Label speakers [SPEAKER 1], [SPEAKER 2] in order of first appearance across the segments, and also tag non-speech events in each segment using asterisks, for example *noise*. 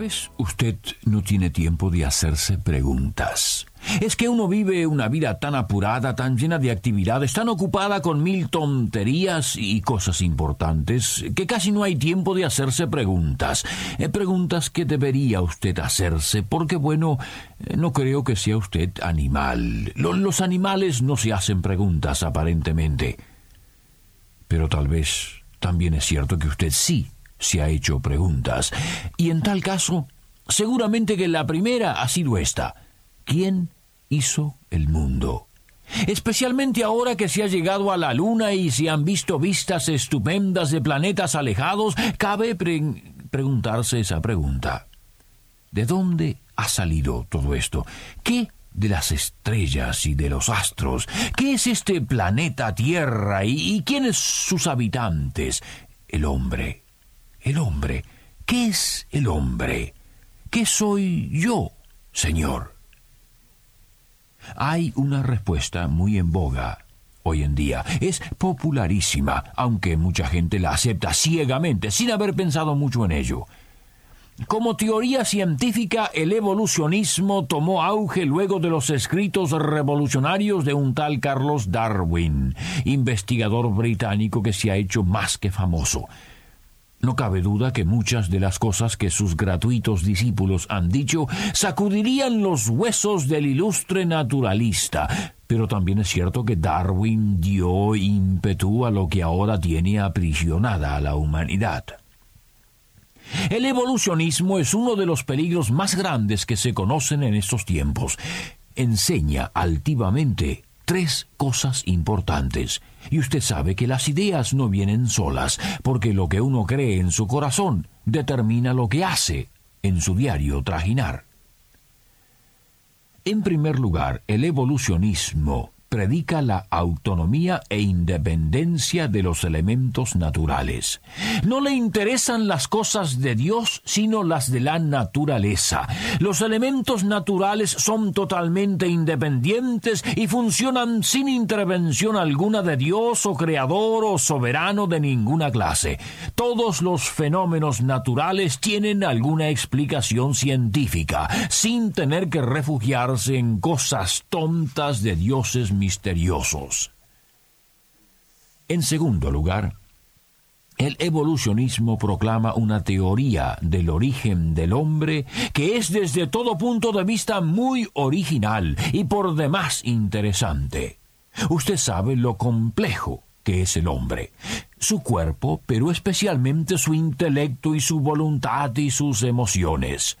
[SPEAKER 1] vez usted no tiene tiempo de hacerse preguntas. Es que uno vive una vida tan apurada, tan llena de actividades, tan ocupada con mil tonterías y cosas importantes, que casi no hay tiempo de hacerse preguntas. Eh, preguntas que debería usted hacerse, porque bueno, eh, no creo que sea usted animal. los animales no se hacen preguntas, aparentemente. Pero tal vez también es cierto que usted sí se ha hecho preguntas. Y en tal caso, seguramente que la primera ha sido esta. ¿Quién hizo el mundo? Especialmente ahora que se ha llegado a la Luna y se han visto vistas estupendas de planetas alejados, cabe preguntarse esa pregunta. ¿De dónde ha salido todo esto? ¿Qué de las estrellas y de los astros? ¿Qué es este planeta Tierra y, y quiénes sus habitantes? El hombre. El hombre. ¿Qué es el hombre? ¿Qué soy yo, Señor? Hay una respuesta muy en boga hoy en día. Es popularísima, aunque mucha gente la acepta ciegamente, sin haber pensado mucho en ello. Como teoría científica, el evolucionismo tomó auge luego de los escritos revolucionarios de un tal Carlos Darwin, investigador británico que se ha hecho más que famoso. No cabe duda que muchas de las cosas que sus gratuitos discípulos han dicho sacudirían los huesos del ilustre naturalista, pero también es cierto que Darwin dio ímpetu a lo que ahora tiene aprisionada a la humanidad. El evolucionismo es uno de los peligros más grandes que se conocen en estos tiempos. Enseña altivamente tres cosas importantes. Y usted sabe que las ideas no vienen solas, porque lo que uno cree en su corazón determina lo que hace en su diario trajinar. En primer lugar, el evolucionismo predica la autonomía e independencia de los elementos naturales. No le interesan las cosas de Dios, sino las de la naturaleza. Los elementos naturales son totalmente independientes y funcionan sin intervención alguna de Dios o creador o soberano de ninguna clase. Todos los fenómenos naturales tienen alguna explicación científica, sin tener que refugiarse en cosas tontas de dioses misteriosos. En segundo lugar, el evolucionismo proclama una teoría del origen del hombre que es desde todo punto de vista muy original y por demás interesante. Usted sabe lo complejo que es el hombre, su cuerpo, pero especialmente su intelecto y su voluntad y sus emociones.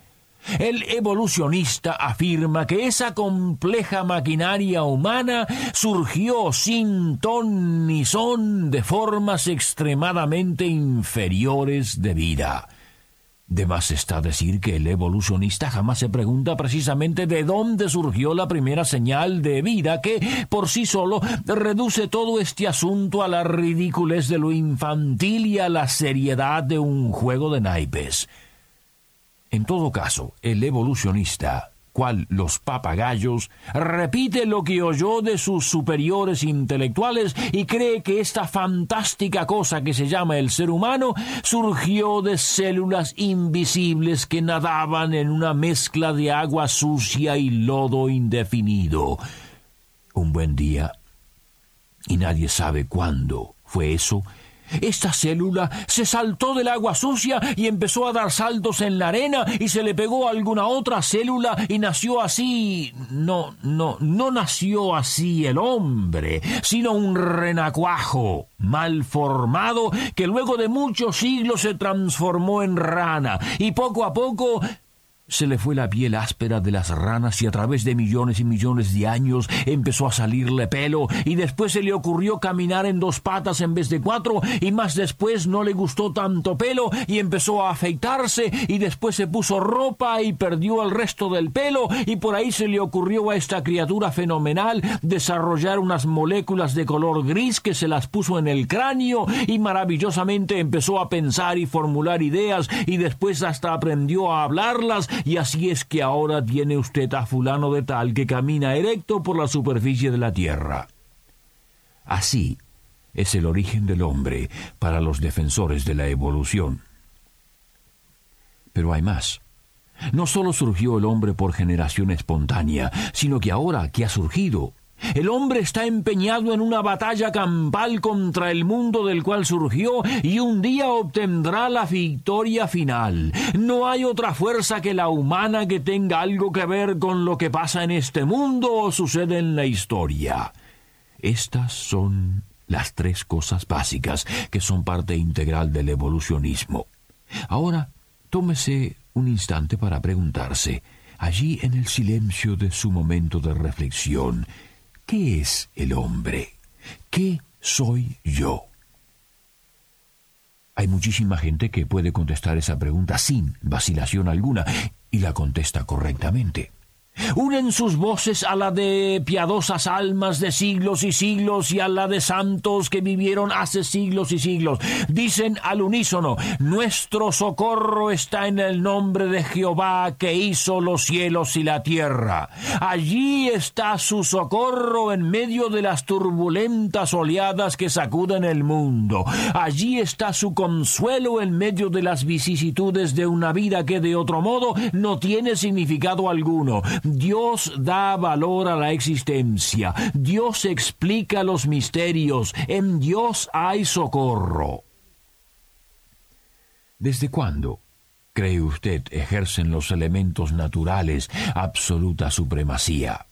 [SPEAKER 1] El evolucionista afirma que esa compleja maquinaria humana surgió sin ton ni son de formas extremadamente inferiores de vida. De más está decir que el evolucionista jamás se pregunta precisamente de dónde surgió la primera señal de vida que, por sí solo, reduce todo este asunto a la ridiculez de lo infantil y a la seriedad de un juego de naipes. En todo caso, el evolucionista, cual los papagayos, repite lo que oyó de sus superiores intelectuales y cree que esta fantástica cosa que se llama el ser humano surgió de células invisibles que nadaban en una mezcla de agua sucia y lodo indefinido. Un buen día, y nadie sabe cuándo fue eso, esta célula se saltó del agua sucia y empezó a dar saltos en la arena y se le pegó a alguna otra célula y nació así. No, no, no nació así el hombre, sino un renacuajo mal formado que luego de muchos siglos se transformó en rana y poco a poco se le fue la piel áspera de las ranas y a través de millones y millones de años empezó a salirle pelo y después se le ocurrió caminar en dos patas en vez de cuatro y más después no le gustó tanto pelo y empezó a afeitarse y después se puso ropa y perdió el resto del pelo y por ahí se le ocurrió a esta criatura fenomenal desarrollar unas moléculas de color gris que se las puso en el cráneo y maravillosamente empezó a pensar y formular ideas y después hasta aprendió a hablarlas y así es que ahora tiene usted a fulano de tal que camina erecto por la superficie de la tierra. Así es el origen del hombre para los defensores de la evolución. Pero hay más. No solo surgió el hombre por generación espontánea, sino que ahora que ha surgido, el hombre está empeñado en una batalla campal contra el mundo del cual surgió y un día obtendrá la victoria final. No hay otra fuerza que la humana que tenga algo que ver con lo que pasa en este mundo o sucede en la historia. Estas son las tres cosas básicas que son parte integral del evolucionismo. Ahora, tómese un instante para preguntarse, allí en el silencio de su momento de reflexión, ¿Qué es el hombre? ¿Qué soy yo? Hay muchísima gente que puede contestar esa pregunta sin vacilación alguna y la contesta correctamente. Unen sus voces a la de piadosas almas de siglos y siglos y a la de santos que vivieron hace siglos y siglos. Dicen al unísono, nuestro socorro está en el nombre de Jehová que hizo los cielos y la tierra. Allí está su socorro en medio de las turbulentas oleadas que sacuden el mundo. Allí está su consuelo en medio de las vicisitudes de una vida que de otro modo no tiene significado alguno. Dios da valor a la existencia, Dios explica los misterios, en Dios hay socorro. ¿Desde cuándo, cree usted, ejercen los elementos naturales absoluta supremacía?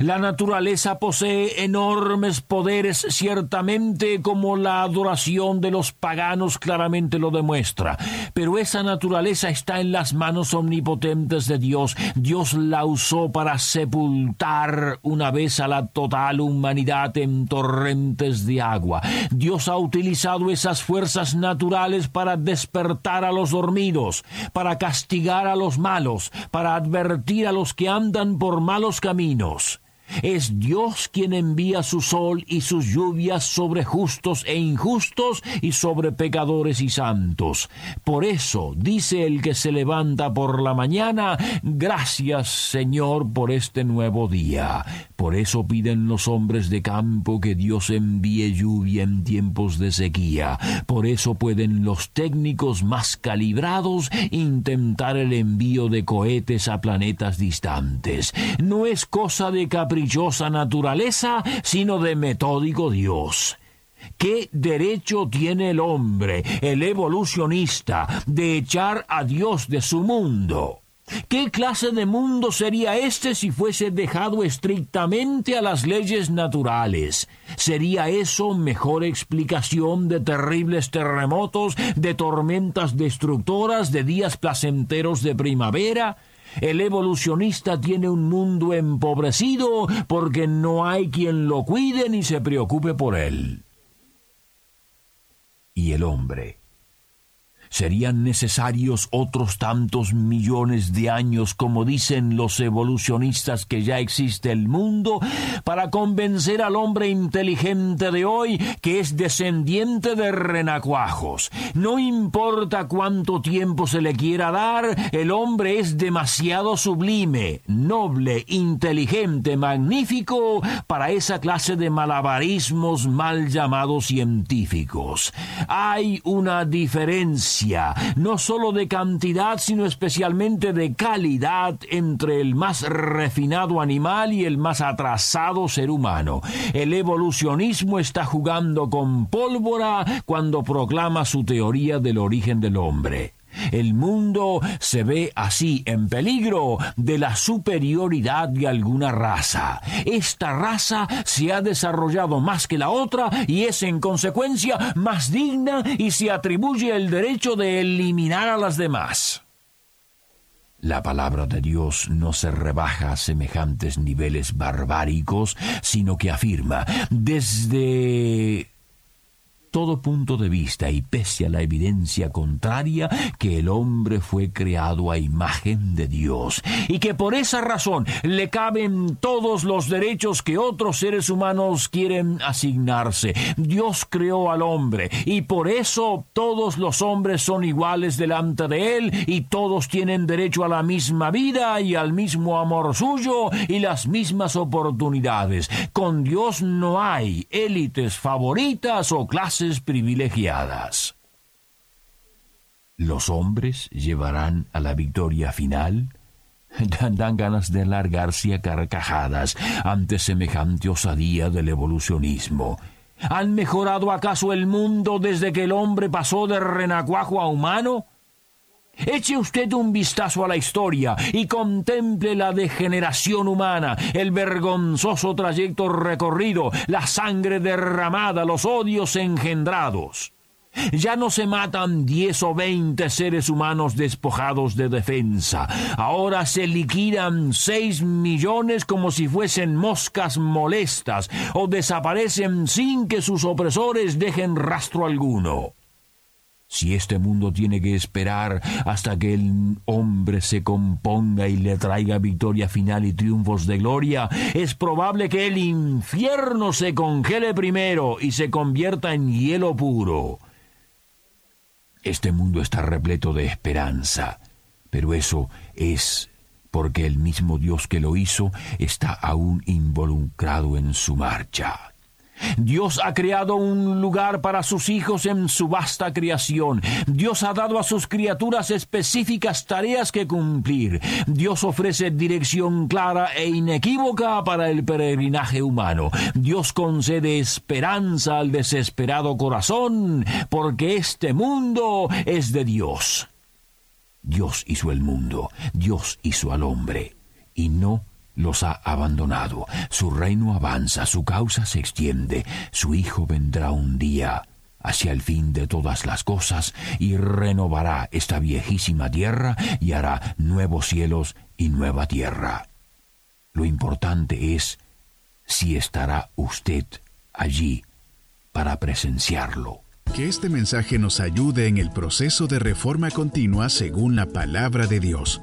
[SPEAKER 1] La naturaleza posee enormes poderes, ciertamente como la adoración de los paganos claramente lo demuestra, pero esa naturaleza está en las manos omnipotentes de Dios. Dios la usó para sepultar una vez a la total humanidad en torrentes de agua. Dios ha utilizado esas fuerzas naturales para despertar a los dormidos, para castigar a los malos, para advertir a los que andan por malos caminos. Es Dios quien envía su sol y sus lluvias sobre justos e injustos y sobre pecadores y santos. Por eso dice el que se levanta por la mañana, gracias Señor por este nuevo día. Por eso piden los hombres de campo que Dios envíe lluvia en tiempos de sequía. Por eso pueden los técnicos más calibrados intentar el envío de cohetes a planetas distantes. No es cosa de caprichosa naturaleza, sino de metódico Dios. ¿Qué derecho tiene el hombre, el evolucionista, de echar a Dios de su mundo? ¿Qué clase de mundo sería este si fuese dejado estrictamente a las leyes naturales? ¿Sería eso mejor explicación de terribles terremotos, de tormentas destructoras, de días placenteros de primavera? El evolucionista tiene un mundo empobrecido porque no hay quien lo cuide ni se preocupe por él. Y el hombre serían necesarios otros tantos millones de años, como dicen los evolucionistas que ya existe el mundo, para convencer al hombre inteligente de hoy que es descendiente de renacuajos. No importa cuánto tiempo se le quiera dar, el hombre es demasiado sublime, noble, inteligente, magnífico para esa clase de malabarismos mal llamados científicos. Hay una diferencia no sólo de cantidad, sino especialmente de calidad entre el más refinado animal y el más atrasado ser humano. El evolucionismo está jugando con pólvora cuando proclama su teoría del origen del hombre. El mundo se ve así en peligro de la superioridad de alguna raza. Esta raza se ha desarrollado más que la otra y es en consecuencia más digna y se atribuye el derecho de eliminar a las demás. La palabra de Dios no se rebaja a semejantes niveles barbáricos, sino que afirma desde todo punto de vista y pese a la evidencia contraria que el hombre fue creado a imagen de Dios y que por esa razón le caben todos los derechos que otros seres humanos quieren asignarse. Dios creó al hombre y por eso todos los hombres son iguales delante de él y todos tienen derecho a la misma vida y al mismo amor suyo y las mismas oportunidades. Con Dios no hay élites favoritas o privilegiadas. ¿Los hombres llevarán a la victoria final? *laughs* Dan, ganas de largarse a carcajadas ante semejante osadía del evolucionismo. ¿Han mejorado acaso el mundo desde que el hombre pasó de renacuajo a humano? Eche usted un vistazo a la historia y contemple la degeneración humana, el vergonzoso trayecto recorrido, la sangre derramada, los odios engendrados. Ya no se matan diez o veinte seres humanos despojados de defensa. Ahora se liquidan seis millones como si fuesen moscas molestas o desaparecen sin que sus opresores dejen rastro alguno. Si este mundo tiene que esperar hasta que el hombre se componga y le traiga victoria final y triunfos de gloria, es probable que el infierno se congele primero y se convierta en hielo puro. Este mundo está repleto de esperanza, pero eso es porque el mismo Dios que lo hizo está aún involucrado en su marcha. Dios ha creado un lugar para sus hijos en su vasta creación. Dios ha dado a sus criaturas específicas tareas que cumplir. Dios ofrece dirección clara e inequívoca para el peregrinaje humano. Dios concede esperanza al desesperado corazón, porque este mundo es de Dios. Dios hizo el mundo, Dios hizo al hombre, y no los ha abandonado. Su reino avanza, su causa se extiende. Su Hijo vendrá un día hacia el fin de todas las cosas y renovará esta viejísima tierra y hará nuevos cielos y nueva tierra. Lo importante es si estará usted allí para presenciarlo.
[SPEAKER 2] Que este mensaje nos ayude en el proceso de reforma continua según la palabra de Dios.